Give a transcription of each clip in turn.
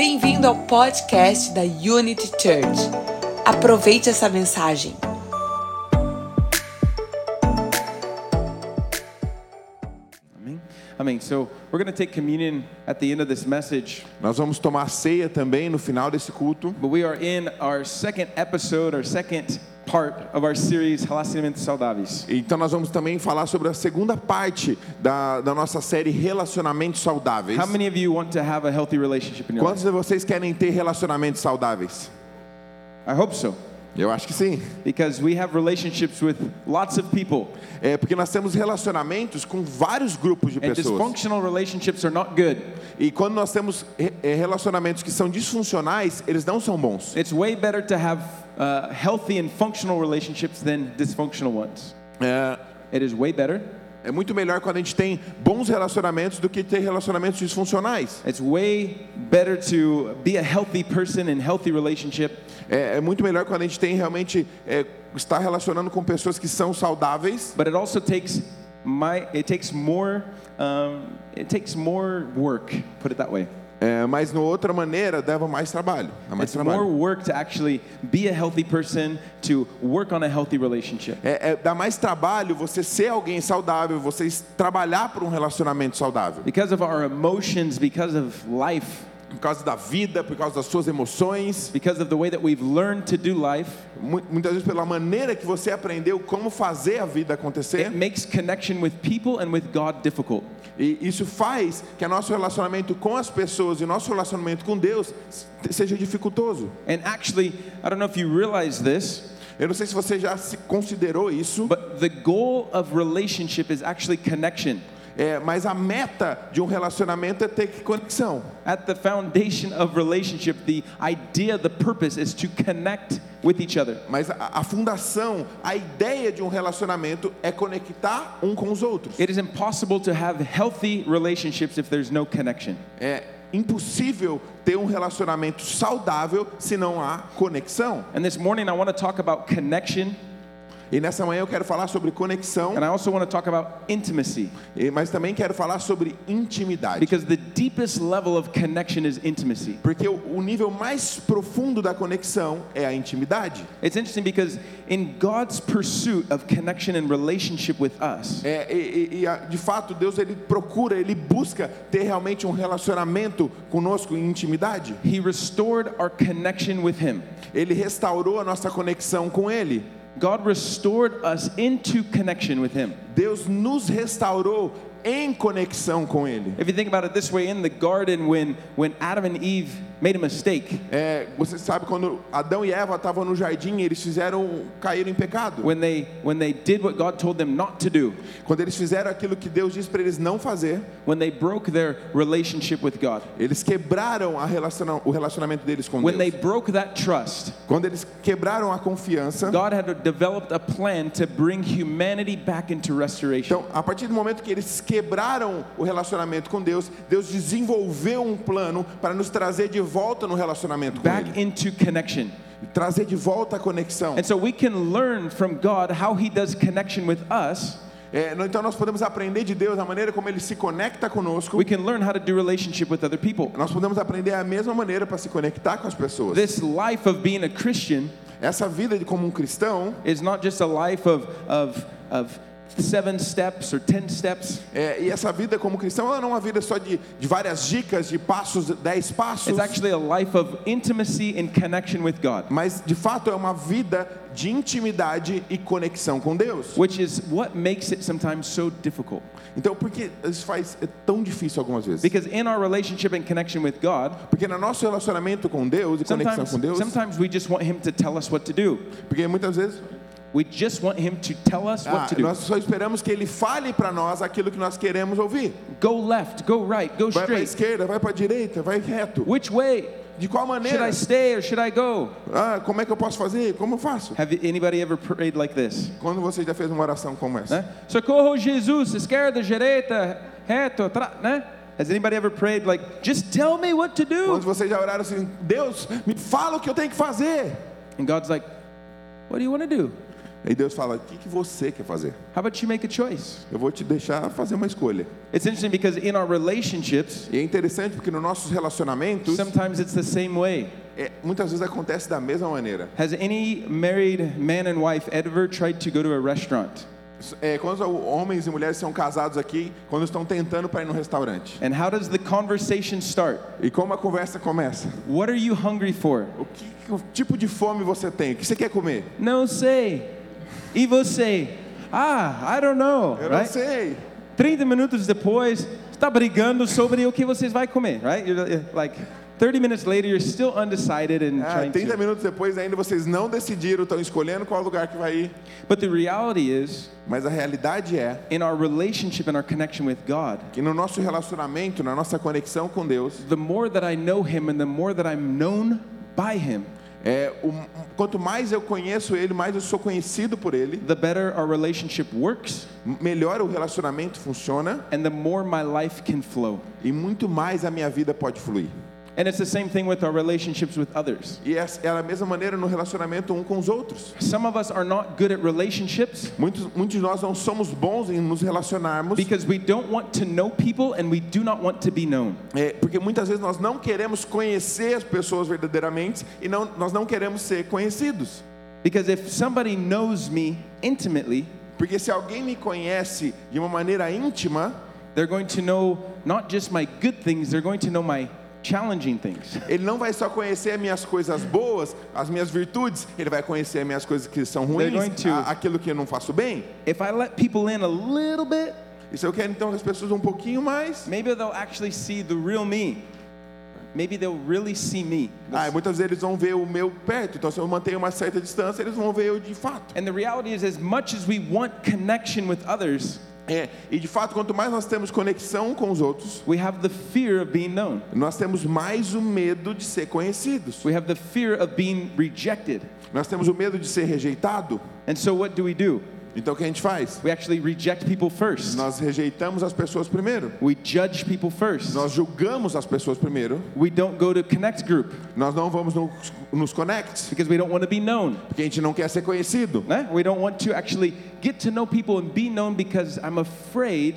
Bem-vindo ao podcast da Unity Church. Aproveite essa mensagem. Amém? Amém. So we're going to take communion at the end of this message, Nós vamos tomar ceia também no final desse culto. but we are in our second episode, our second part of our series Relacionamentos Saudáveis. Então nós vamos também falar sobre a segunda parte da, da nossa série Relacionamentos Saudáveis. How many of you want to have a healthy relationship in your Quantos de vocês querem ter relacionamentos saudáveis? I hope so, Eu acho que sim. because we have relationships with lots of people, É porque nós temos relacionamentos com vários grupos de and pessoas. dysfunctional relationships are not good. E quando nós temos é, relacionamentos que são disfuncionais, eles não são bons. It's way better to have uh, healthy and functional relationships than dysfunctional ones. É, It is way better. é muito melhor quando a gente tem bons relacionamentos do que ter relacionamentos disfuncionais. It's way better to be a healthy person in healthy relationship É, é muito melhor quando a gente tem realmente é, estar relacionando com pessoas que são saudáveis, but it also takes my it takes more um, it takes more work put it that way é, mas na outra maneira leva mais trabalho. Dá mais it's more trabalho. work to actually be a healthy person to work on a healthy relationship É, é, dá mais trabalho você ser alguém saudável, você trabalhar por um relacionamento saudável. because of our emotions because of life Por causa da vida, por causa das suas emoções, because of the way that we've learned to do life mu- muitas vezes pela maneira que você aprendeu como fazer a vida acontecer. it makes connection with people and with God difficult E isso faz que nosso relacionamento com as pessoas e nosso relacionamento com Deus seja dificultoso. and actually I don't know if you realize this Eu não sei se você já se considerou isso, but the goal of relationship is actually connection é, mas a meta de um relacionamento é ter conexão. At the foundation of relationship, the idea, the purpose is to connect with each other. Mas a, a fundação, a ideia de um relacionamento é conectar um com os outros. It is impossible to have healthy relationships if there's no connection. É impossível ter um relacionamento saudável se não há conexão. And this morning, I want to talk about connection, E nessa manhã eu quero falar sobre conexão, and I also want to talk about intimacy, e- mas também quero falar sobre intimidade. because the deepest level of connection is intimacy. Porque o, o nível mais profundo da conexão é a intimidade. It's interesting because in God's pursuit of connection and relationship with us, É, e, e- e, de fato, Deus ele procura, ele busca ter realmente um relacionamento conosco em intimidade. He restored our connection with Him. Ele restaurou a nossa conexão com Ele. God restored us into connection with Him. Deus nos restaurou em conexão com Ele. If you think about it this way, in the garden, when, when Adam and Eve made a mistake, É, você sabe quando Adão e Eva estavam no jardim, eles fizeram caíram em pecado. when they, when they did what God told them not to do, Quando eles fizeram aquilo que Deus disse para eles não fazer, when they broke their relationship with God, eles quebraram a relaciona- o relacionamento deles com when they Deus. broke that trust, Quando eles quebraram a confiança, God had developed a plan to bring humanity back into restoration. Então, a partir do momento que eles quebraram o relacionamento com Deus, Deus desenvolveu um plano para nos trazer de volta no relacionamento com Back Ele. into connection. Trazer de volta a conexão. And so we can learn from God how He does connection with us. É, então nós podemos aprender de Deus a maneira como Ele se conecta conosco. We can learn how to do relationship with other people. Nós podemos aprender a mesma maneira para se conectar com as pessoas. This life of being a Christian Essa vida de como um cristão is not just a life of, of, of seven steps or ten steps. é, e essa vida como cristão ela não é uma vida só de, de várias dicas, de passos, dez passos. It's actually a life of intimacy and connection with God, Mas de fato é uma vida de intimidade e conexão com Deus. which is what makes it sometimes so difficult. Então, por que isso faz é tão difícil algumas vezes? Because in our relationship and connection with God, Porque no nosso relacionamento com Deus e conexão com Deus, sometimes we just want Him to tell us what to do. porque muitas vezes We just want Him to tell us ah, what to do. nós só esperamos que Ele fale para nós aquilo que nós queremos ouvir. Go left, go right, go Vai para a straight. esquerda, vai para direita, vai reto. Which way? De qual Should maneira? I stay or should I go? Ah, como é que eu posso fazer? Como eu faço? Have anybody ever prayed like this? Quando você já fez uma oração como essa? Né? Socorro Jesus, esquerda, direita, reto, tra, né? Has anybody ever prayed like, just tell me what to do? Quando vocês já oraram assim, Deus, me fala o que eu tenho que fazer. And God's like, what do you want to do? E Deus fala: o que, que você quer fazer? How about you make a choice? Eu vou te deixar fazer uma escolha. It's interesting because in our relationships, E é interessante porque nos nossos relacionamentos, sometimes it's the same way. é, muitas vezes acontece da mesma maneira. Has any married man and wife ever tried to go to a restaurant? É, quando os homens e mulheres são casados aqui, quando estão tentando para ir no restaurante. And how does the conversation start? E como a conversa começa? What are you hungry for? O que, que tipo de fome você tem? O que você quer comer? Não sei. E você? Ah, I don't know. Eu não right? sei. 30 minutos depois, está brigando sobre o que vocês vai comer, right? You're, like 30 minutes later, you're still undecided and Ah, trying 30 to. minutos depois ainda vocês não decidiram, estão escolhendo qual lugar que vai ir. But the reality is, Mas a realidade é in our relationship and our connection with God, que no nosso relacionamento, na nossa conexão com Deus, the more that I know Him and the more that I'm known by Him, é, o, quanto mais eu conheço Ele, mais eu sou conhecido por Ele, the better our relationship works melhor o relacionamento funciona and the more my life can flow. e muito mais a minha vida pode fluir. And it's the same thing with our relationships with others. E é é a mesma maneira no relacionamento um com os outros. Some of us are not good at relationships Muitos, muitos de nós não somos bons em nos relacionarmos, because we don't want to know people and we do not want to be known. é, porque muitas vezes nós não queremos conhecer as pessoas verdadeiramente e não, nós não queremos ser conhecidos. Because if somebody knows me intimately, Porque se alguém me conhece de uma maneira íntima, they're going to know not just my good things, they're going to know my challenging things. ele não vai só conhecer as minhas coisas boas, as minhas virtudes, ele vai conhecer as minhas coisas que são ruins, to- a- aquilo que eu não faço bem. If I let people in a little bit, E se eu quero então as pessoas um pouquinho mais, maybe they'll actually see the real me. Maybe they'll really see me. ah, muitas vezes eles vão ver o meu perto. Então se eu mantenho uma certa distância, eles vão ver eu de fato. And the reality is, as much as we want connection with others, É, e de fato, quanto mais nós temos conexão com os outros, we have the fear of being known. nós temos mais o medo de ser conhecidos. We have the fear of being rejected. Nós temos o medo de ser rejeitado. And so, what do we do? Então o que a gente faz? We actually reject people first. Nós rejeitamos as pessoas primeiro. We judge people first. Nós julgamos as pessoas primeiro. We don't go to connect group Nós não vamos no- nos connects, because we don't want to be known. porque a gente não quer ser conhecido. né? We don't want to actually get to know people and be known because I'm afraid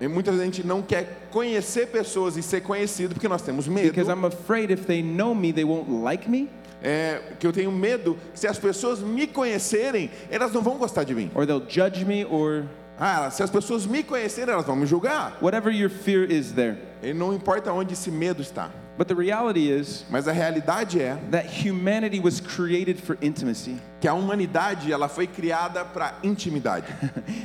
E muitas vezes a gente não quer conhecer pessoas e ser conhecido porque nós temos medo. because I'm afraid if they know me they won't like me É, que eu tenho medo que se as pessoas me conhecerem, elas não vão gostar de mim. or they'll judge me or Ah, se as pessoas me conhecerem, elas vão me julgar. whatever your fear is there. E não importa onde esse medo está. But the reality is Mas a realidade é that humanity was created for intimacy. que a humanidade ela foi criada para intimidade.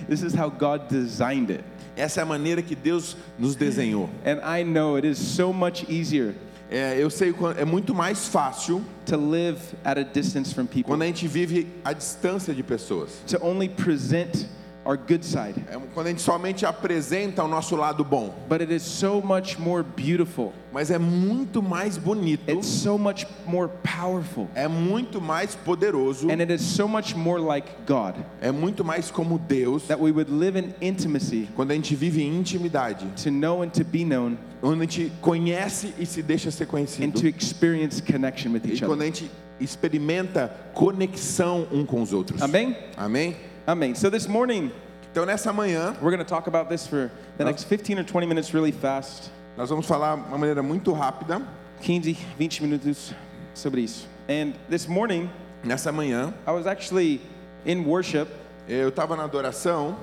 This is how God designed it. Essa é a maneira que Deus nos desenhou. And I know it is so much easier É, eu sei é muito mais fácil to live at a distance from people, quando a gente vive à distância de pessoas. to only present our good side. É quando a gente somente apresenta o nosso lado bom. But it is so much more beautiful. Mas é muito mais bonito, It's so much more powerful. é muito mais poderoso, And it is so much more like God é muito mais como Deus that we would live in intimacy quando a gente vive em intimidade, to know and to be known onde a gente conhece e se deixa ser and conhecido. to experience connection with E each quando other. a gente experimenta conexão um com os outros. Amen? Amém? Amen. So this morning, Então nessa manhã we're going to talk about this for the next 15 or 20 minutes really fast. nós vamos falar de uma maneira muito rápida. 15, 20 minutos sobre isso. And this morning, Nessa manhã I was actually in worship eu estava na adoração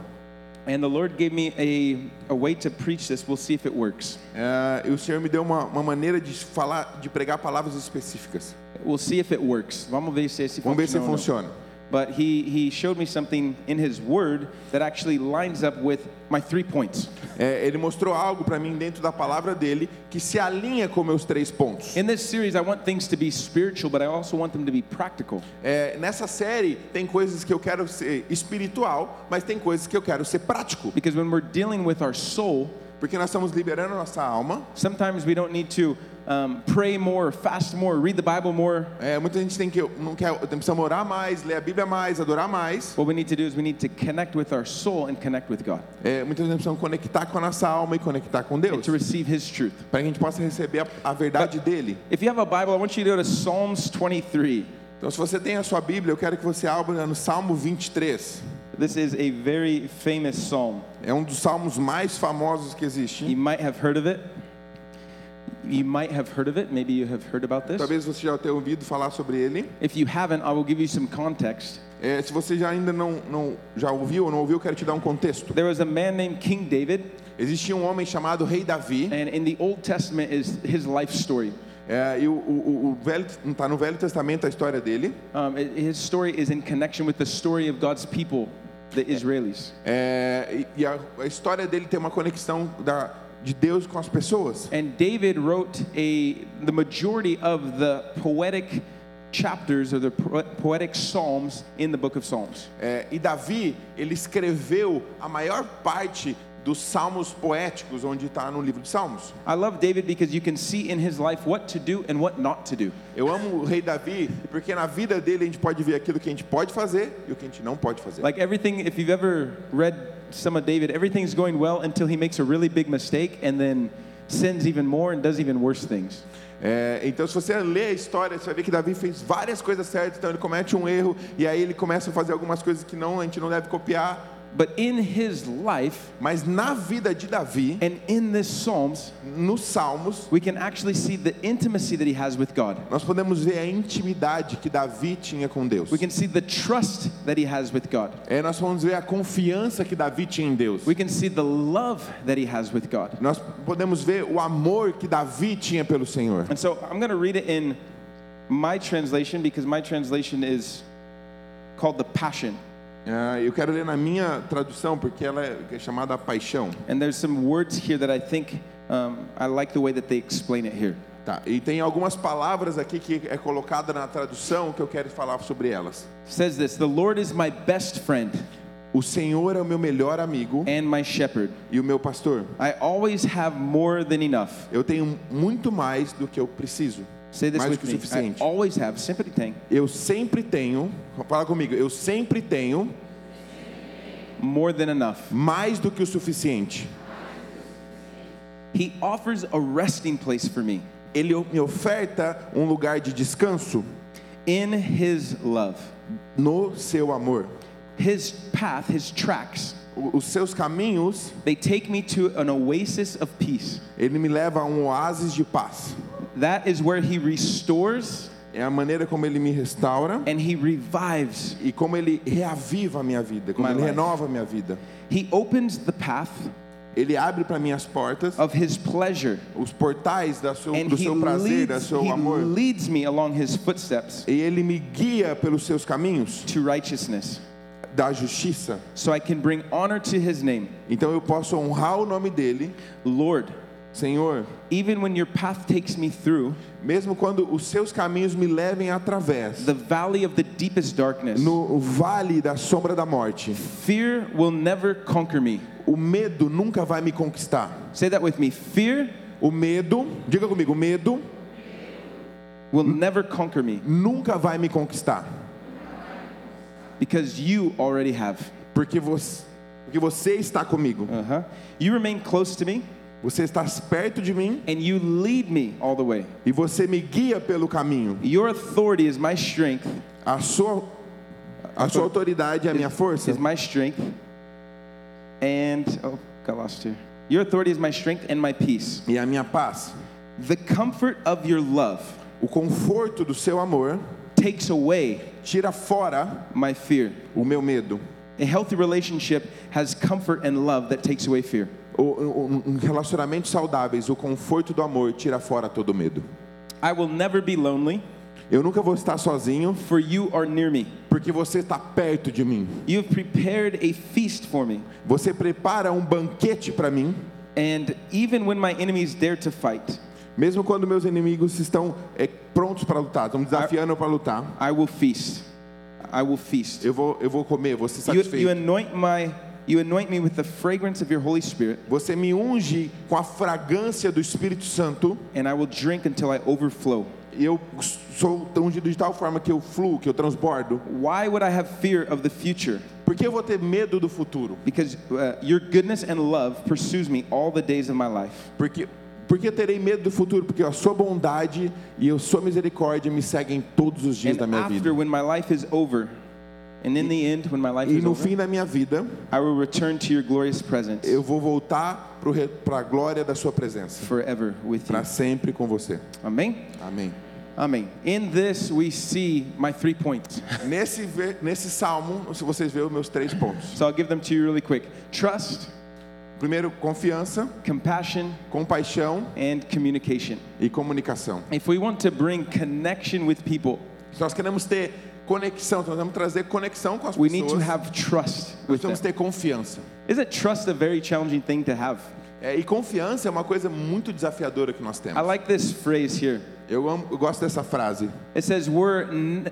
and the Lord gave me a, a way to preach this. We'll see if it works. e o Senhor me deu uma, uma maneira de falar, de pregar palavras específicas. We'll see if it works. Vamos ver se esse Vamos ver se funciona. But he, he showed me something in his word that actually lines up with my three points. É, ele mostrou algo para mim dentro da palavra dele que se alinha com meus três pontos. In this series, I want things to be spiritual, but I also want them to be practical. É, nessa série tem coisas que eu quero ser espiritual, mas tem coisas que eu quero ser prático. Because when we're dealing with our soul, Porque nós estamos liberando nossa alma. sometimes we don't need to um, pray more, fast more, read the Bible more. É, muita gente tem que não quer, precisa orar mais, ler a Bíblia mais, adorar mais. What we need to do is we need to connect with our soul and connect with God É, muitas vezes precisamos conectar com a nossa alma e conectar com and Deus, to receive His truth. para que a gente possa receber a, a verdade dele. If you have a Bible, I want you to go to Psalms 23. Então, se você tem a sua Bíblia, eu quero que você abra no Salmo 23. This is a very famous psalm. É um dos salmos mais famosos que You existe. might have heard of it. You might have heard of it. Maybe you have heard about this. Talvez você já tenha ouvido falar sobre ele. If you haven't, I will give you some context. É, se você já ainda não, não já ouviu ou não ouviu, eu quero te dar um contexto. There was a man named King David, Existia um homem chamado Rei Davi. and in the Old Testament is his life story. É, e o, o, o velho está no Velho Testamento a história dele. Um, his story is in connection with the story of God's people, the Israelis. É, e a, a história dele tem uma conexão da, de Deus com as pessoas. And David wrote a the majority of the poetic chapters or the po- poetic psalms in the book of Psalms. É, e Davi, ele escreveu a maior parte dos salmos poéticos, onde está no livro de Salmos. I love David because you can see in his life what to do and what not to do. Eu amo o rei Davi, porque na vida dele a gente pode ver aquilo que a gente pode fazer e o que a gente não pode fazer. Like everything, if you've ever read some of David, everything's going well until he makes a really big mistake and then sins even more and does even worse things. É, então, se você ler a história, você vai ver que Davi fez várias coisas certas, então ele comete um erro e aí ele começa a fazer algumas coisas que não, a gente não deve copiar. But in his life Mas na vida de Davi, and in this Psalms, nos Salmos, we can actually see the intimacy that he has with God. nós podemos ver a intimidade que Davi tinha com Deus. We can see the trust that he has with God. É, nós vamos ver a confiança que Davi tinha em Deus. We can see the love that he has with God. Nós podemos ver o amor que Davi tinha pelo Senhor. And so I'm going to read it in my translation because my translation is called the Passion. Ah, eu quero ler na minha tradução porque ela é é chamada Paixão. And there's some words here that I think um, I like the way that they explain it here. Tá, e tem algumas palavras aqui que é colocada na tradução que eu quero falar sobre elas. Says this The Lord is my best friend O Senhor é o meu melhor amigo and my shepherd. e o meu pastor. I always have more than enough. Eu tenho muito mais do que eu preciso. Say this mais do que o me. I suficiente. always have. Sempre tem. Eu sempre tenho, fala comigo, eu sempre tenho More than enough. mais do que o suficiente. He offers a resting place for me Ele me oferta um lugar de descanso in His love. no seu amor. His path, His tracks, O- Os seus caminhos, they take me to an oasis of peace. ele me leva a um oásis de paz. That is where He restores É a maneira como ele me restaura and He revives. e como ele reaviva a minha vida, como My ele life. renova a minha vida. He opens the path Ele abre para mim as portas, of His pleasure os portais da seu, and do He seu prazer, do leads, seu he amor. leads me along His footsteps E ele me guia pelos seus caminhos to righteousness da justiça. so I can bring honor to His name. Então eu posso honrar o nome dele, Lord, Senhor, even when your path takes me through mesmo quando os seus caminhos me levem através the valley of the deepest darkness, no vale da sombra da morte. fear will never conquer me. O medo nunca vai me conquistar. Say that with me. Fear O medo, diga comigo, o medo will never conquer me nunca vai me conquistar, because you already have. porque você, porque você está comigo. Uh-huh. You remain close to me Você está perto de mim and you lead me all the way. e você me guia pelo caminho. Your authority is my strength, A sua a sua autoridade é a minha força. is my strength. And oh, got lost here. Your authority is my strength and my peace. e a minha paz. The comfort of your love O conforto do seu amor takes away tira fora my fear. o meu medo. A healthy relationship has comfort and love that takes away fear. Um relacionamentos saudáveis, o conforto do amor tira fora todo medo. I will never be lonely, Eu nunca vou estar sozinho, for you are near me. porque você está perto de mim. You have prepared a feast for me. Você prepara um banquete para mim, And even when my enemies dare to fight, mesmo quando meus inimigos estão é, prontos para lutar, estão me desafiando para lutar. I will feast. I will feast. Eu vou, eu vou comer, vou ser You, you satisfeito. anoint my you anoint me with the fragrance of your Holy Spirit, Você me unge com a fragrância do Espírito Santo and I will drink until I overflow. e eu sou ungido de tal forma que eu fluo, que eu transbordo. Why would I have fear of the future? Por que eu vou ter medo do futuro? Because uh, your goodness and love pursues me all the days of my life. Porque Porque terei medo do futuro, porque a sua bondade e a sua misericórdia me seguem todos os dias da And minha after, vida. when my life is over, and in the end, when my life E is no over, fim da minha vida, I will return to your glorious presence eu vou voltar para a glória da sua presença, forever with you. para sempre com você. Amém? Amém. Amém. In this, we see my three points. Nesse, ve- nesse salmo, se vocês verem os meus três pontos. So I'll give them to you really quick trust, Primeiro, confiança, compassion, compaixão and communication. e comunicação. If we want to bring connection with people, Se nós queremos ter conexão, se nós vamos trazer conexão com as we need to pessoas, have trust nós them. ter confiança. Isn't trust a very challenging thing to have? É, e confiança é uma coisa muito desafiadora que nós I temos. like this phrase here. Eu, amo, eu gosto dessa frase. It says, we're,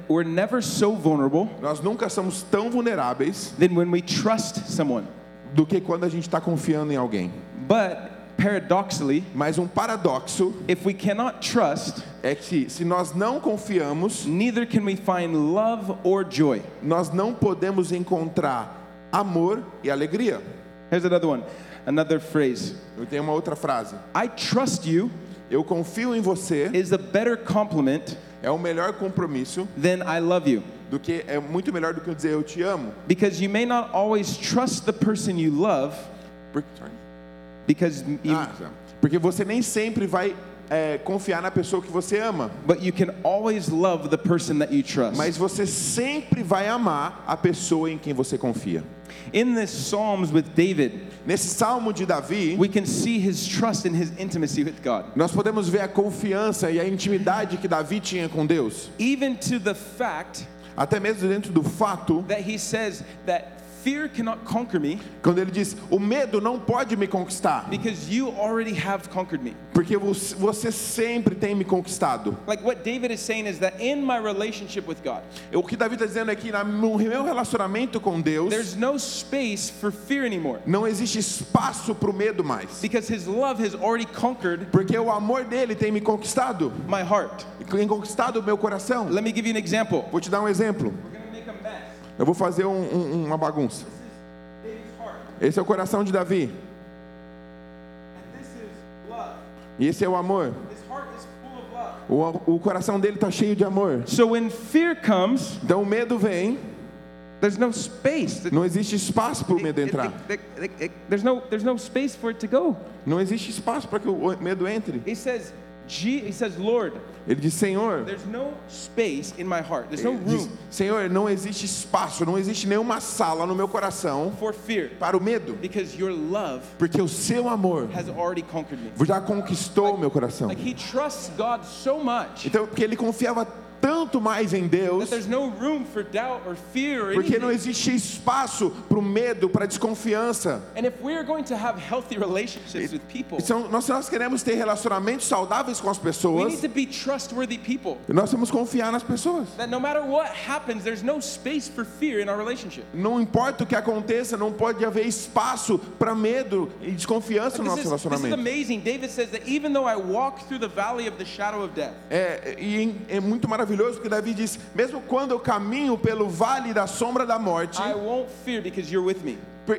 we're never so vulnerable Nós nunca somos tão vulneráveis than when we trust someone. do que quando a gente está confiando em alguém. But paradoxically, Mas um paradoxo if we cannot trust, é que se nós não confiamos, neither can we find love or joy. nós não podemos encontrar amor e alegria. Here's another one, another phrase. Eu tenho uma outra frase. I trust you Eu confio em você is a better compliment é o melhor compromisso than I love you. do que é muito melhor do que dizer eu te amo. Because you may not always trust the person you love sorry. Because you, Ah, porque você nem sempre vai é, confiar na pessoa que você ama, but you can always love the person that you trust. mas você sempre vai amar a pessoa em quem você confia. In this Psalms with David, Nesse salmo de Davi, we can see his trust and his intimacy with God. nós podemos ver a confiança e a intimidade que Davi tinha com Deus, Even to the fact até mesmo dentro do fato that he says that fear cannot conquer me quando ele diz: "O medo não pode me conquistar, because you already have conquered me. porque você sempre tem me conquistado." Like what David is saying is that in my relationship with God, O que Davi está dizendo é que no meu relacionamento com Deus there's no space for fear anymore não existe espaço para o medo mais, because his love has already conquered porque o amor dele tem me conquistado, my heart. tem conquistado o meu coração. Let me give you an example. Vou te dar um exemplo. Eu vou fazer um- um- uma bagunça. Esse é o coração de Davi. E esse é o amor. O, o coração dele está cheio de amor. Então o medo vem, there's no space. não existe espaço para o medo entrar. There's no, there's no space for it to go. Não existe espaço para que o medo entre. He says, he says, Lord, Ele diz: Senhor, there's no space in my heart. There's no ele diz, room Senhor, não existe espaço, não existe nenhuma sala no meu coração for fear para o medo, because your love porque o seu amor has already conquered me. já conquistou o meu coração. Like he trusts God so much Então, porque ele confiava tanto mais em Deus, there's no room for doubt or fear or porque não existe espaço para o medo, para a desconfiança. And if we're going to have healthy relationships with people, Então, nós, nós queremos ter relacionamentos saudáveis com as we pessoas, need to be trustworthy people. nós temos que confiar nas pessoas. Não importa o que aconteça, não pode haver espaço para medo e desconfiança no This nosso is, this is relacionamento. amazing. David says that even though I walk through the valley of the shadow of death, É, e é muito maravilhoso porque Davi diz: mesmo quando eu caminho pelo vale da sombra da morte, I won't fear because you're with me.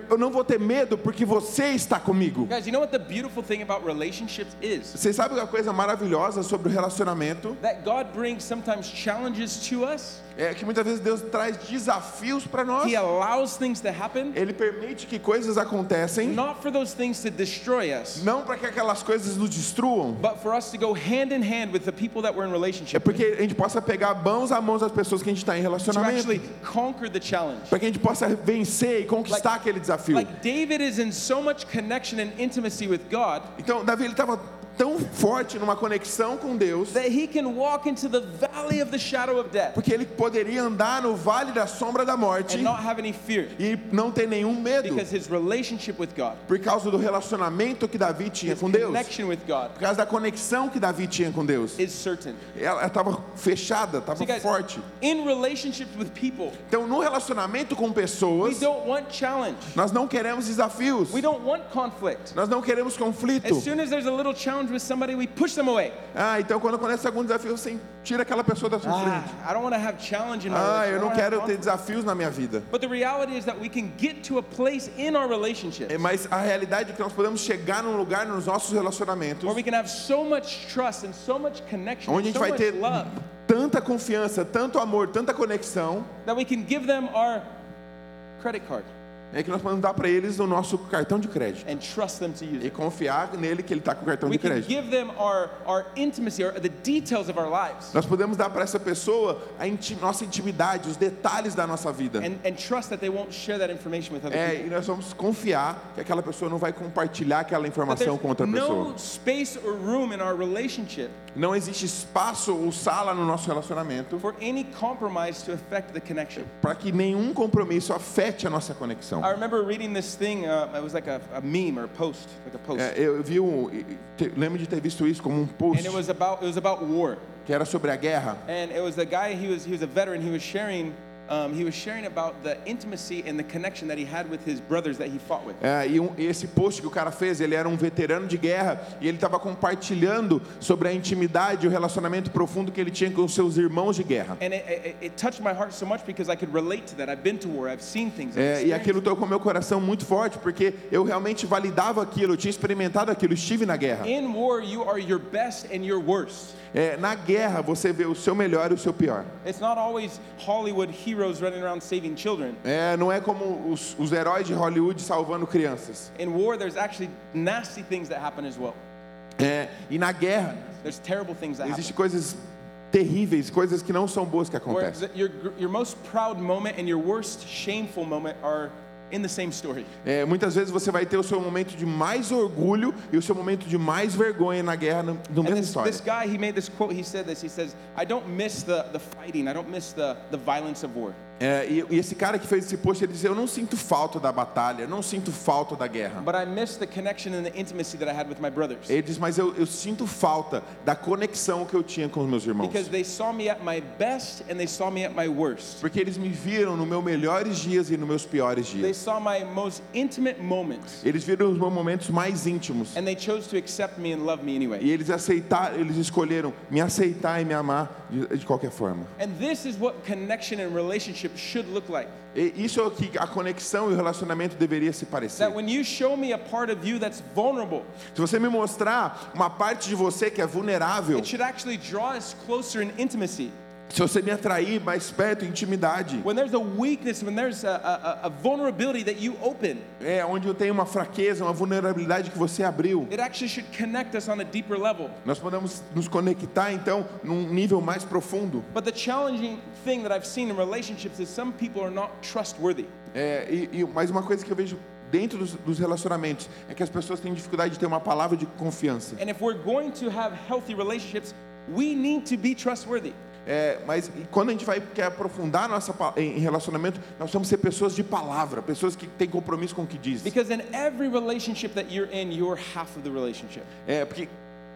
eu não vou ter medo porque você está comigo. Guys, you know what the beautiful thing about relationships is? Vocês sabem uma coisa maravilhosa sobre o relacionamento? That God brings sometimes challenges to us. É que muitas vezes Deus traz desafios para nós. He allows things to happen, Ele permite que coisas acontecem, not for those things to destroy us, não para que aquelas coisas nos destruam, but for us to go hand in hand with the people that we're in é relationship with, porque a gente possa pegar mãos a mãos das pessoas que a gente está em to relacionamento, actually conquer the challenge. para que a gente possa vencer e conquistar Like- aquele desafio. Like David is in so much connection and intimacy with God Então, Davi ele estava tão forte numa conexão com Deus, that he can walk into the valley of the shadow of death porque ele poderia andar no vale da sombra da morte and not have any fear e não ter nenhum medo, because his relationship with God, por causa do relacionamento que Davi tinha com Deus, connection with God por causa da conexão que Davi tinha com Deus. is certain. Ela estava fechada, estava guys, forte. in relationships with people, Então, no relacionamento com we pessoas, don't want challenge. nós não queremos desafios, We don't want conflict. nós não queremos conflito. As soon as there's a little challenge challenge with somebody, we push them away. Ah, então quando acontece algum desafio, você tira aquela pessoa da sua Ah, frente. I don't want to have challenge in my Ah, eu não quero ter desafios na minha vida. But the reality is that we can get to a place in our relationship É, Mas a realidade é que nós podemos chegar num lugar nos nossos relacionamentos where we can have so much trust and so much connection, onde a gente so vai ter love tanta confiança, tanto amor, tanta conexão, that we can give them our credit card é que nós podemos dar para eles o nosso cartão de crédito and trust them to use e it. confiar nele que ele está com o cartão We de can crédito. give them our, our intimacy, or the details of our lives, Nós podemos dar para essa pessoa a inti- nossa intimidade, os detalhes da nossa vida. and, and trust that they won't share that information with other É, people. e nós vamos confiar que aquela pessoa não vai compartilhar aquela That informação com outra there's pessoa. no space or room in our relationship Não existe espaço ou sala no nosso relacionamento for any compromise to affect the connection. para que nenhum compromisso afete a nossa conexão. I remember reading this thing, uh, it was like a, a meme or a post, like a post. É, eu vi um, te- lembro de ter visto isso como um post And it was about it was about war. que era sobre a guerra. And it was the guy he was he was a veteran, he was sharing um, he was sharing about the intimacy and the connection that he had with his brothers that he fought with. É, e, um- e esse post que o cara fez, ele era um veterano de guerra e ele estava compartilhando sobre a intimidade e o relacionamento profundo que ele tinha com os seus irmãos de guerra. And it, it, it touched my heart so much because I could relate to that. I've been to war, I've seen things. I've É, e aquilo tocou meu coração muito forte, porque eu realmente validava aquilo, eu tinha experimentado aquilo, estive na guerra. In war, you are your best and your worst. É, na guerra você vê o seu melhor e o seu pior. It's not always Hollywood heroes running around saving children. É, não é como os, os heróis de Hollywood salvando crianças. In war, there's actually nasty things that happen as well. É, e na guerra There's terrible things that existem happen. coisas terríveis, coisas que não são boas que acontecem. your, your most proud moment and your worst shameful moment are in the same story. É, muitas vezes você vai ter o seu momento de mais orgulho e o seu momento de mais vergonha na guerra no, no this, história. this guy, he made this quote. He said this. He says, "I don't miss the, the fighting. I don't miss the, the violence of war. É, e, e esse cara que fez esse post, ele disse: Eu não sinto falta da batalha, não sinto falta da guerra. Ele diz: Mas eu, eu sinto falta da conexão que eu tinha com os meus irmãos. me me. Porque eles me viram nos meus melhores dias e nos meus piores dias. Eles viram os meus momentos mais íntimos. and they chose to accept me and love me anyway. E eles aceitaram, eles escolheram me aceitar e me amar de, de qualquer forma. And this is what connection and relationship should look like. E isso é o que a conexão e o relacionamento deveria se parecer. That when you show me a part of you that's vulnerable, Se você me mostrar uma parte de você que é vulnerável, it should actually draw us closer in intimacy. Se você me atrair mais perto, intimidade, When there's a weakness, when there's a, a, a vulnerability that you open, é onde eu tenho uma fraqueza, uma vulnerabilidade que você abriu, it actually should connect us on a deeper level. nós podemos nos conectar então num nível mais profundo. But the challenging thing that I've seen in relationships is some people are not trustworthy. É, e, e mais uma coisa que eu vejo dentro dos, dos relacionamentos é que as pessoas têm dificuldade de ter uma palavra de confiança. And if we're going to have healthy relationships, we need to be trustworthy. É, mas quando a gente vai quer aprofundar nossa em relacionamento, nós vamos ser pessoas de palavra, pessoas que têm compromisso com o que diz. Because in every relationship that you're in, you're half of the relationship. É, porque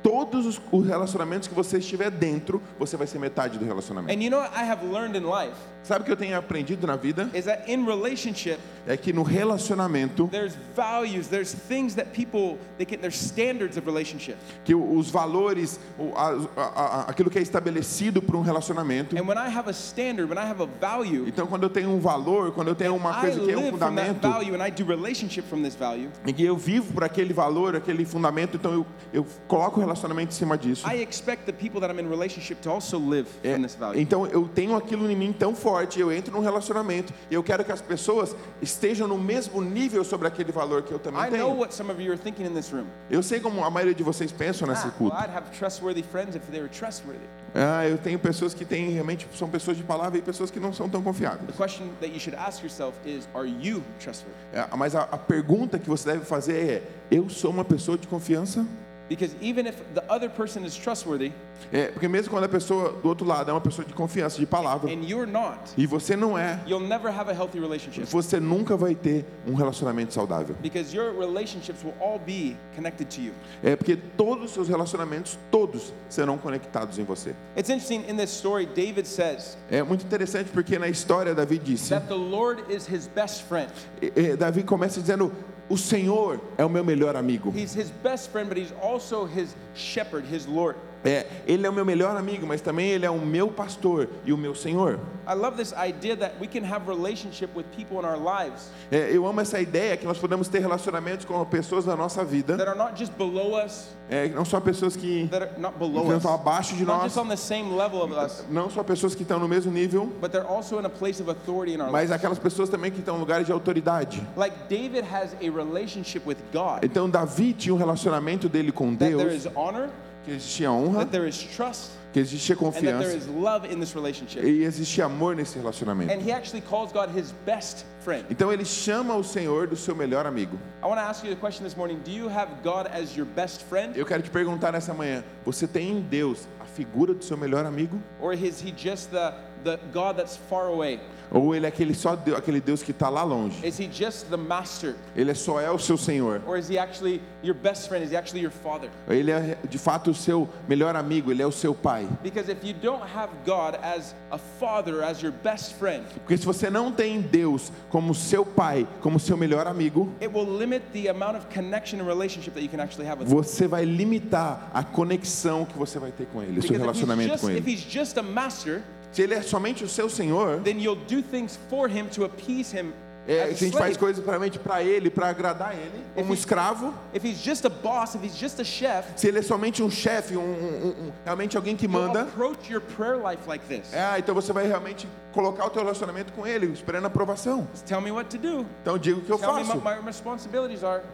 todos os, os relacionamentos que você estiver dentro, você vai ser metade do relacionamento. And you know what I have learned in life Sabe o que eu tenho aprendido na vida? is that in relationship, É que no relacionamento, there's values, there's things that people they can there's standards of relationship. que os valores, aquilo que é estabelecido para um relacionamento. And when I have a standard, when I have a value, Então, quando eu tenho um valor, quando eu tenho uma coisa que é um fundamento, value and I do relationship from this value. que eu vivo por aquele valor, aquele fundamento, então eu, eu coloco o relacionamento em cima disso. I expect the people that I'm in relationship to also live É, from this value. então eu tenho aquilo em mim tão forte, eu entro num relacionamento e eu quero que as pessoas estejam no mesmo nível sobre aquele valor que eu também I know tenho. what some of you are thinking in this room. Eu sei como a maioria de vocês pensam nesse Ah, culto. well, I'd have trustworthy friends if they were trustworthy. Ah, eu tenho pessoas que têm realmente são pessoas de palavra e pessoas que não são tão The confiáveis. question that you should ask yourself is, are you trustworthy? É, mas a, a pergunta que você deve fazer é: eu sou uma pessoa de confiança? Because even if the other person is trustworthy É, porque mesmo quando a pessoa do outro lado é uma pessoa de confiança, de palavra, and you're not, e você não é, you'll never have a healthy relationship. você nunca vai ter um relacionamento saudável. Because your relationships will all be connected to you. É porque todos os seus relacionamentos, todos serão conectados em você. It's interesting in this story, David says É muito interessante porque na história Davi disse, that the Lord is his best friend. é, é, Davi começa dizendo, o Senhor é o meu melhor amigo. He's his best friend, but he's also his shepherd, his Lord. É, ele é o meu melhor amigo, mas também ele é o meu pastor e o meu Senhor. I love this idea that we can have relationship with people in our lives É, eu amo essa ideia que nós podemos ter relacionamentos com pessoas da nossa vida, that are not just below us, é, não só pessoas que that are not que below não us, estão abaixo de not nós, just on the same level of us, não só pessoas que estão no mesmo nível, but they're also in a place of authority in our mas aquelas pessoas também que estão em lugares de autoridade. Like David has a relationship with God, Então Davi tinha um relacionamento dele com Deus, is honor, que existia honra, that there is trust, que existia and that there confiança is love in this relationship. e existia amor nesse relacionamento. And he actually calls God his best friend. Então ele chama o Senhor do seu melhor amigo. I want to ask you a question this morning. Do you have God as your best friend, Eu quero te perguntar nessa manhã: você tem em Deus a figura do seu melhor amigo? or is he just the, the God that's far away? Ou ele é aquele só Deus, aquele Deus que está lá longe? Is he just the master, Ele é só é o seu Senhor? or is he actually your best friend? Is he actually your father? Ele é de fato o seu melhor amigo? Ele é o seu pai? Because if you don't have God as a father, as your best friend, Porque se você não tem Deus como seu pai, como seu melhor amigo, it will limit the amount of connection and relationship that you can actually have with você vai limitar a conexão que você vai ter com ele, o seu if relacionamento just, com if ele. he's just a master, Se ele é somente o seu Senhor, then you'll do things for him to appease him é, a se a gente faz coisas realmente para ele, para agradar ele, como escravo, If he's just a boss, if he's just a chef, se ele é somente um chefe, um, um- um- realmente alguém que manda, like this. é, então você vai realmente colocar o teu relacionamento com ele, esperando a aprovação. Tell me what to do. Então diga o que eu Tell faço.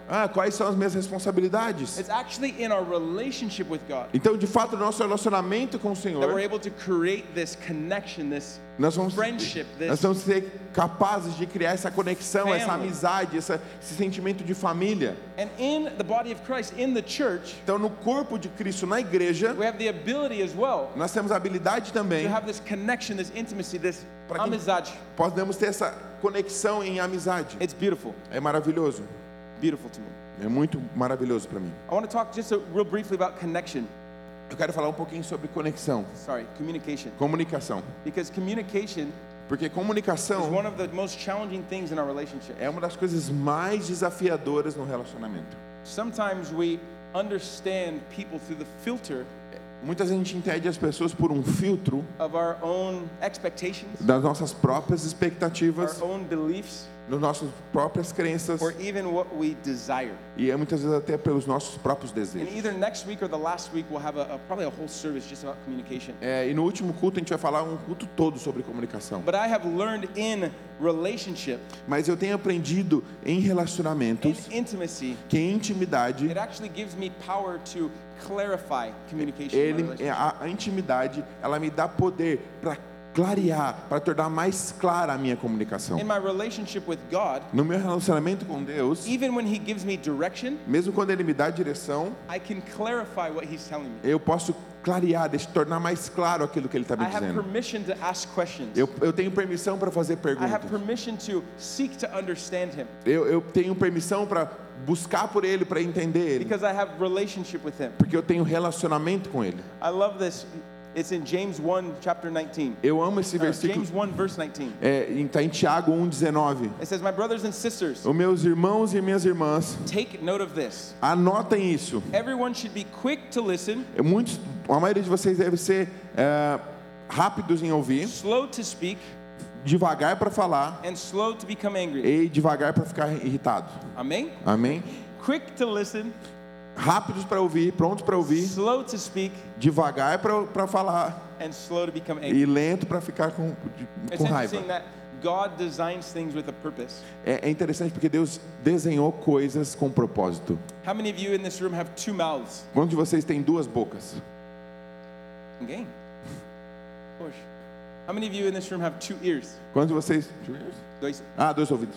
Ah, quais são as minhas responsabilidades? It's actually in our relationship with God Então, de fato, nosso relacionamento com o that we're Senhor, able to create this connection, this nós vamos, nós vamos ser capazes de criar essa conexão, essa Family. amizade, essa, esse sentimento de família. and in the body of Christ, in the church, Então, no corpo de Cristo, na igreja, we have the ability as well nós temos a habilidade também, this this intimacy, this Pra quem- amizade. podemos ter essa conexão em amizade. It's beautiful, É maravilhoso. beautiful to me. É muito maravilhoso para mim. I want to talk just a, real briefly about connection. Eu quero falar um pouquinho sobre conexão, Sorry, communication. comunicação. Because communication Porque is comunicação one of the most challenging things in our relationship. é uma das coisas mais desafiadoras no relacionamento. Sometimes we understand people through the filter Muitas vezes a gente entende as pessoas por um filtro of our own expectations, das nossas próprias expectativas, our own beliefs, das nossas próprias crenças or even what we desire. e é muitas vezes até pelos nossos próprios And desejos. either next week or the last week, we'll have a, a- probably a whole service just about communication. É, e no último culto a gente vai falar um culto todo sobre comunicação. But I have learned in relationship, Mas eu tenho aprendido em in relacionamentos intimacy, que intimidade it actually gives me power to clarify communication. in ele, a, a intimidade ela me dá poder para clarear, para tornar mais clara a minha comunicação. In my relationship with God, No meu relacionamento com Deus, even when He gives me direction, mesmo quando Ele me dá direção, I can clarify what He's telling me. eu posso clarear, deixa, tornar mais claro aquilo que Ele está me I have dizendo. permission to ask questions. Eu, eu tenho permissão para fazer I have perguntas. permission to seek to understand Him Eu, eu tenho permissão para buscar por Ele, para entender Ele. because I have relationship with Him. Porque eu tenho relacionamento com Ele. I love this. It's in James 1, chapter 19. Eu amo esse Uh, versículo. James 1, verse 19. É, está em Tiago 1,19. It says, My brothers and sisters, Os meus irmãos e minhas irmãs, take note of this. anotem isso. Everyone should be quick to listen, É Muitos, a maioria de vocês deve ser é, rápidos em ouvir, slow to speak, devagar para falar and slow to become angry. e devagar para ficar irritado. Amen? Amém? Quick to listen, Rápidos para ouvir, prontos para ouvir, slow to speak, devagar para falar and slow to become angry. e lento para ficar com, com raiva. God designs things with a purpose. É, é interessante porque Deus desenhou coisas com propósito. How many of you in this room have two mouths? Quantos de vocês têm duas bocas? Ninguém. Poxa. How many of you in this room have two ears? Quantos de vocês? Dois. Ah, dois ouvidos.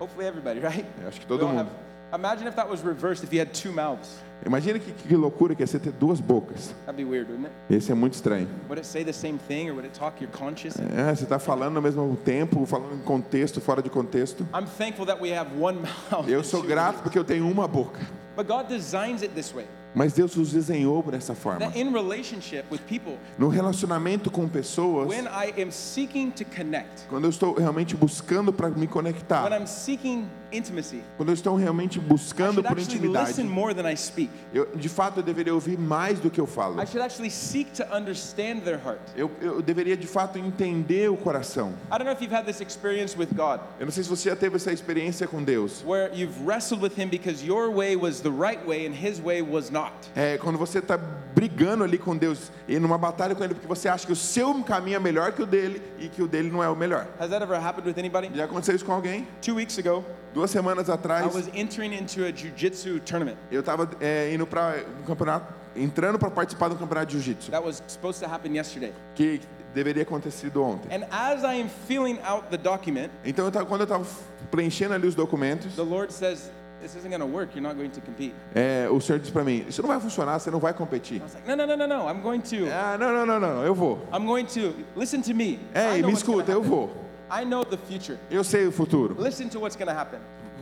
Hopefully everybody, right? Eu acho que todo mundo. Imagine if that was reversed, if you had two mouths. Imagina que, que loucura que é você ter duas bocas. That'd be weird, wouldn't it? Esse é muito estranho. Would it say the same thing or would it talk your conscious? É, você está falando ao mesmo tempo, falando em contexto, fora de contexto. I'm thankful that we have one mouth. Eu sou grato porque eu tenho uma boca. But God designs it this way. Mas Deus nos desenhou por essa forma. that in relationship with people, No relacionamento com pessoas, when I am seeking to connect, quando eu estou realmente buscando para me when conectar, I'm seeking intimacy, quando eu estou realmente buscando should por actually intimidade, listen more than I speak. eu, de fato eu deveria ouvir mais do que eu falo. I should actually seek to understand their heart. Eu, eu deveria de fato entender o coração. I don't know if you've had this experience with God, Eu não sei se você já teve essa experiência com Deus. where you've wrestled with Him because your way was the right way and His way was not. É, quando você está brigando ali com Deus e numa batalha com Ele porque você acha que o seu caminho é melhor que o dele e que o dele não é o melhor. Has that ever happened with anybody? Já aconteceu isso com alguém? Two weeks ago, Duas semanas I atrás, was entering into a jiu-jitsu tournament eu estava indo para um campeonato, entrando para participar do campeonato de jiu-jitsu, that was supposed to happen yesterday. que deveria acontecido ontem. And as I am filling out the document, Então, eu tava, quando eu estava preenchendo ali os documentos, the Lord says, This isn't going to work. You're not going to compete. é, o senhor disse para mim: Isso não vai funcionar, você não vai competir. I was like, No, no, no, no, no. I'm going to. Ah, não, não, não, não, eu vou. I'm going to. Listen to me. I Ei, know me what's gonna escuta, eu happen. vou. I know the future. Eu sei o futuro. Listen to what's going to happen.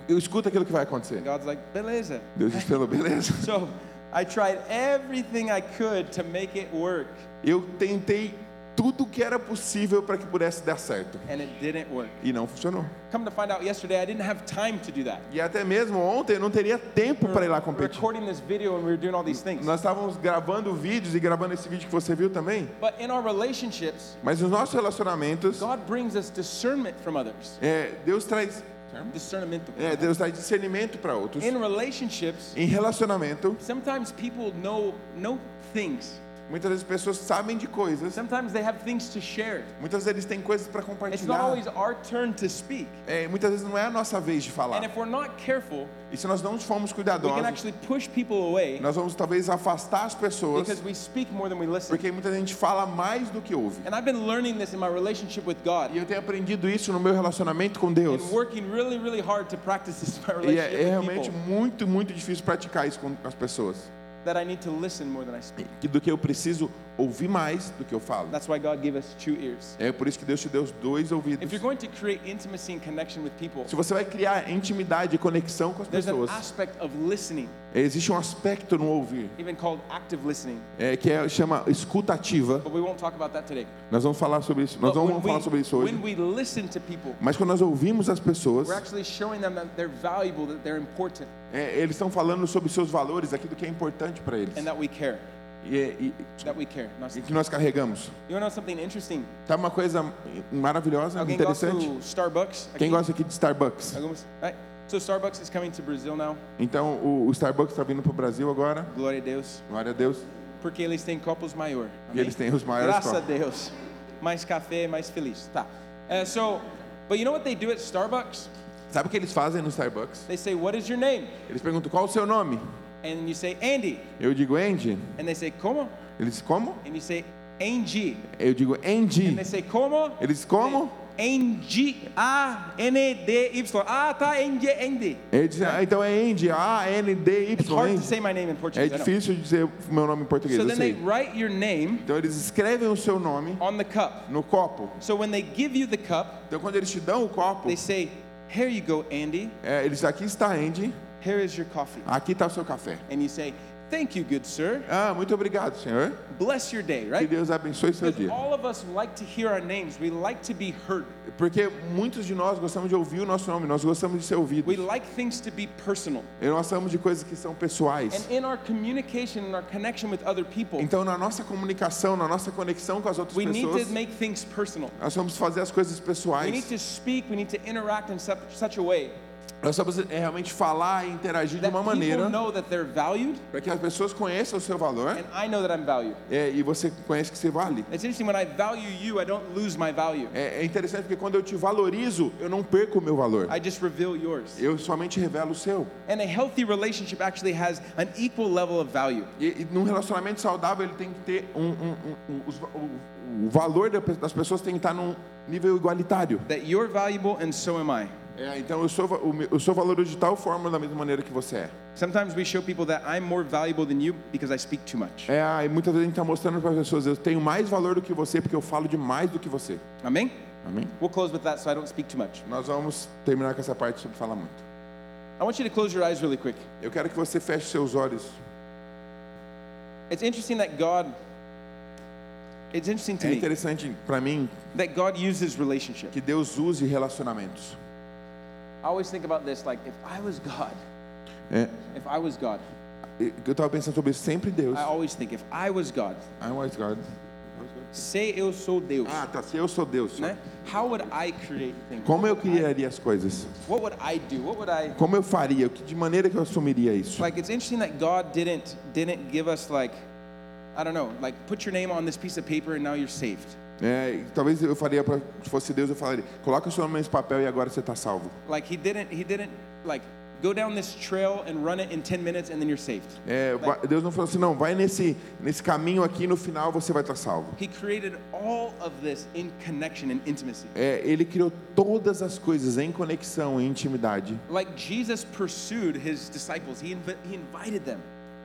Eu escuto aquilo que vai acontecer. God's like, beleza. Deus disse: Pelo beleza. So I tried everything I could to make it work, Eu tentei tudo que era possível para que pudesse dar certo. and it didn't work. E não funcionou. Come to find out, yesterday I didn't have time to do that. E até mesmo ontem eu não teria tempo para ir lá We're competir. recording this video and we were doing all these things. Nós estávamos gravando vídeos e gravando esse vídeo que você viu também. But in our relationships, Mas nos nossos relacionamentos, God brings us discernment from others. é, Deus traz, Discernment. é, Deus traz discernimento para outros. In relationships, Em relacionamento, sometimes people know know things. Muitas vezes pessoas sabem de coisas, Sometimes they have things to share. muitas vezes eles têm coisas para It's not compartilhar. always our turn to speak. É, muitas vezes não é a nossa vez de And falar. if we're not careful, E se nós não formos we can cuidadosos, actually push people away nós vamos talvez afastar as pessoas, because we speak more than we listen. porque muita gente fala mais do que ouve. And I've been learning this in my relationship with God E eu tenho aprendido isso no meu relacionamento com Deus. and working really, really hard to practice this in my E é, é relationship with realmente people. muito, muito difícil praticar isso com as pessoas. That I need to listen more than I speak. Que do que eu preciso ouvir mais do que eu falo. That's why God gave us two ears. É por isso que Deus te deu dois ouvidos. If you're going to create intimacy and connection with people, Se você vai criar intimidade e conexão com as there's an pessoas, aspect of listening, existe um aspecto no ouvir, even called active listening. é, que é, chama escuta ativa. But we won't talk about that today. Nós vamos falar sobre isso. Nós But vamos falar sobre isso we, hoje. when we listen to people, Mas quando nós ouvimos as pessoas, we're actually showing them that they're valuable, that they're important, é, eles estão falando sobre seus valores, aquilo que é importante para eles. and that we care. E, e- we e que nós carregamos. You want to know something interesting? Tá uma coisa maravilhosa, Alguém gosta interessante. Starbucks? Quem gosta aqui de Starbucks? Algumas? Right. So Starbucks is coming to Brazil now. Então, o, o Starbucks está vindo para o Brasil agora. Glória a Deus. Glória a Deus. Porque eles têm copos maior. E eles têm os maiores Graças a copos. Deus. Mais café, mais feliz. Tá. Uh, so, but you know what they do at Starbucks? Sabe o que eles fazem no Starbucks? They say, "What is your name?" Eles perguntam qual o seu nome. And you say, "Andy." Eu digo Andy. And they say, "Como?" Eles como? And you say, "Angie." Eu digo And Andy. they say, "Como?" Eles como? Angie. A N D Y. Ah, tá. Andy. Eles dizem, ah, então é Andy. A-N-D-Y. It's hard to Andy. say my name in É Portuguese. I know. difícil dizer o meu nome em português, So eu then they sei. write your name Então eles escrevem o seu nome on the cup. no copo. So when they give you the cup, Então quando eles te dão o copo, they say, "Here you go, Andy. é, eles aqui está Andy, Here is your coffee." aqui está o seu café. And you say, "Thank you, good sir. Ah, muito obrigado, senhor. Bless your day." Que Right? Deus abençoe seu dia. all of us like to hear our names. We like to be heard. Porque muitos de nós gostamos de ouvir o nosso nome, nós gostamos de ser ouvidos. We like things to be personal. E nós gostamos de coisas que são pessoais. And in our communication and our connection with other people, Então, na nossa comunicação, na nossa conexão com as outras we need pessoas, to make things personal. nós vamos fazer as coisas We need pessoais. to speak, we need to interact in such a way Nós vamos é, realmente falar e interagir de uma maneira know that they're valued para que as pessoas conheçam o seu valor and I know that I'm valued. é, e você conhece que você vale. It's interesting when I value you, I don't lose my value. É, é interessante porque quando eu te valorizo, eu não perco o meu valor. I just reveal yours. Eu somente revelo o seu. And a healthy relationship actually has an equal level of value. E, e num relacionamento saudável, ele tem que ter um, um- um- um- os- o, o valor das pessoas tem que estar num nível igualitário. That you're valuable and so am I. É, então eu sou, eu sou valoroso de tal forma da mesma maneira que você é. Sometimes we show people that I'm more valuable than you because I speak too much. É, e muitas vezes a gente está mostrando para as pessoas, eu tenho mais valor do que você porque eu falo de mais do que você. Amen? Amém? We'll close with that so I don't speak too much. Nós vamos terminar com essa parte sobre falar muito. I want you to close your eyes really quick. Eu quero que você feche seus olhos. It's interesting that God. It's interesting to É interessante para mim that God uses relationship. que Deus use relacionamentos. I always think about this like if I was God, É, if I was God, eu estava pensando sobre isso sempre Deus. I always think if I was God, I was God. say eu sou Deus, Ah, tá. Se eu sou Deus. né? How would I create things? Como eu criaria as coisas? What would I do? What would I Como eu faria? Que- De maneira que eu assumiria isso? like it's interesting that God didn't didn't give us like I don't know, like put your name on this piece of paper and now you're saved. É, e talvez eu faria para se fosse Deus eu falaria: coloca o seu nome nesse papel e agora você está salvo. Like he didn't he didn't like go down this trail and run it in 10 minutes and then you're saved. É, va- Deus não falou assim, não, vai nesse nesse caminho aqui no final você vai estar salvo. He created all of this in connection and intimacy. É, ele criou todas as coisas em conexão, em intimidade. Like Jesus pursued his disciples. He invi- he invited them.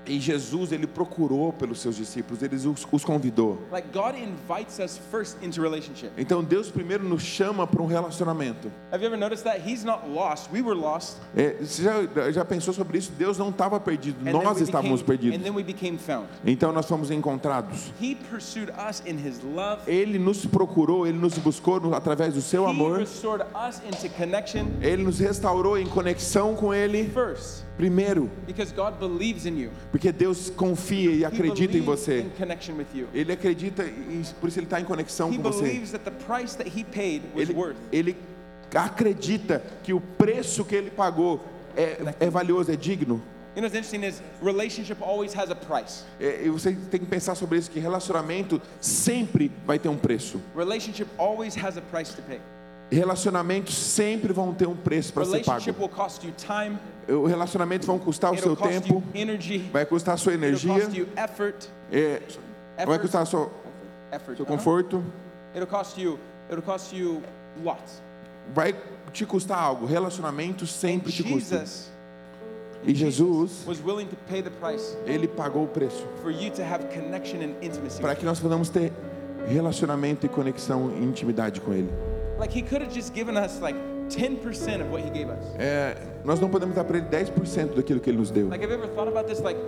E Jesus ele procurou pelos seus discípulos, ele os, os convidou. Like God invites us first into relationship. Então Deus primeiro nos chama para um relacionamento. Have you ever noticed that he's not lost? We were lost. É, você já, já pensou sobre isso? Deus não estava perdido, And nós estávamos became, perdidos. and then we became found. Então nós fomos encontrados. He pursued us in his love. Ele nos procurou, ele nos buscou através do seu He amor. restored us into connection Ele nos restaurou em conexão com ele first primeiro, because God believes in you. Porque Deus confia e acredita em você. Ele acredita e por isso ele está em conexão com você. Ele, ele acredita que o preço que ele pagou é, é valioso, é digno. You know what's interesting is relationship always has a price. É, e você tem que pensar sobre isso que relacionamento sempre vai ter um preço. Relationship always has a price to pay. Relacionamentos sempre vão ter um preço para ser pago. Time. O relacionamento vão custar o seu tempo, energy. vai custar a sua energia, effort. é, vai custar o seu, Effort. seu conforto, you. You vai te custar algo. Relacionamento And sempre te custa. Jesus E Jesus, ele pagou o preço para que nós possamos ter relacionamento e conexão e intimidade com ele. Like he could have just given us like 10% of what he gave us. É, nós não podemos dar para ele 10% daquilo que ele nos deu. Like have you ever thought about this? Like,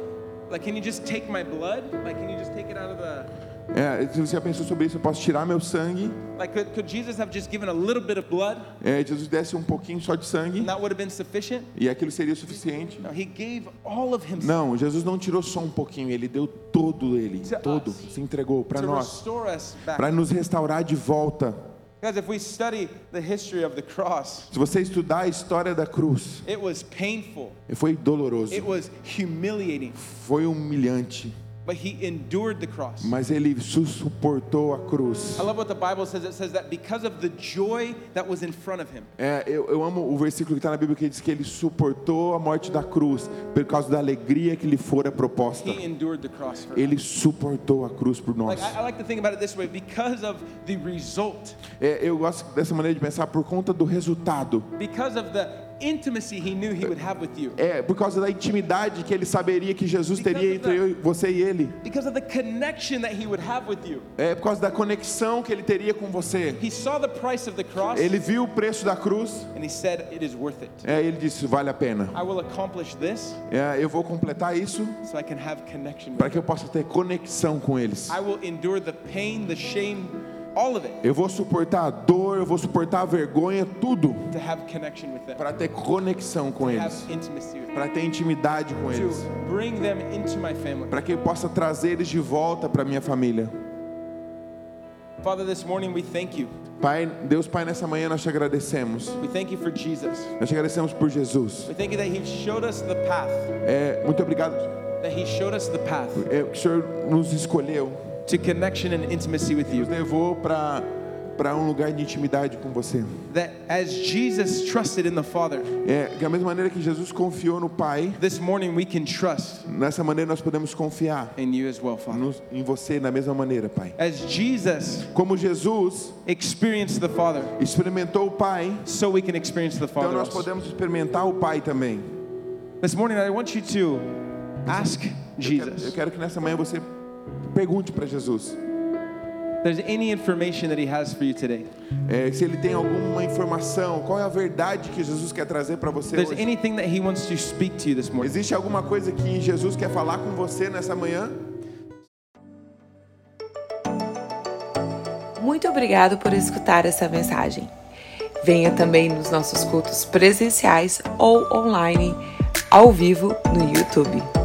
like can you just take my blood? Like can you just take it out of the? É, se você já pensou sobre isso, eu posso tirar meu sangue. Like could, could Jesus have just given a little bit of blood É, Jesus desse um pouquinho só de sangue and that would have been sufficient? e aquilo seria o suficiente. No, he gave all of himself Não, Jesus não tirou só um pouquinho, ele deu todo ele, To todo, us. se entregou para nós, para nos restaurar de volta. Guys, if we study the history of the cross, Se você estudar a história da cruz, it was painful. foi doloroso, It was humiliating. foi humilhante, But he endured the cross. mas ele su- suportou a cruz. I love what the Bible says. It says that because of the joy that was in front of him, É, eu, eu amo o versículo que está na Bíblia que diz que ele suportou a morte da cruz por causa da alegria que lhe fora proposta. he endured the cross for. Ele suportou a cruz por nós. Like I, I like to think about it this way: because of the result, É, eu gosto dessa maneira de pensar por conta do resultado. because of the intimacy he knew he would have with you, É, por causa da intimidade que ele saberia que Jesus teria entre eu, você e ele. because of the connection that he would have with you. É por causa da conexão que ele teria com você. He saw the price of the cross Ele viu o preço da cruz. and he said, It is worth it. É, ele disse vale a pena. I will accomplish this É, eu vou completar isso so I can have connection with para que eu possa ter conexão com eles. I will endure the pain, the shame, Eu vou suportar a dor, eu vou suportar a vergonha, tudo. Para ter conexão com to eles, have intimacy with them, para ter intimidade com eles, para que eu possa trazer eles de volta para minha família. Father, this morning we thank you. Pai, Deus Pai, nessa manhã nós te agradecemos. We thank you for Jesus. Nós te agradecemos por Jesus. We thank you that He showed us the path, É, muito obrigado. That He showed us the path. É, o Senhor nos escolheu, to connection and intimacy with you. nos levou para para um lugar de intimidade com você. That as Jesus trusted in the Father, É, da mesma maneira que Jesus confiou no Pai, this morning we can trust nessa maneira nós podemos confiar in you as well, Father. nos- em você da mesma maneira, Pai. As Jesus Como Jesus experienced the Father, experimentou o Pai, so we can experience the então Father. nós also. podemos experimentar o Pai também. This morning I want you to ask Eu quero, eu Jesus. quero que nessa manhã você Pergunte para Jesus. There's any information that he has for you today. É, se ele tem alguma informação, qual é a verdade que Jesus quer trazer para você There's hoje? anything that he wants to speak to you this morning. Existe alguma coisa que Jesus quer falar com você nessa manhã? Muito obrigado por escutar essa mensagem. Venha também nos nossos cultos presenciais ou online, ao vivo no YouTube.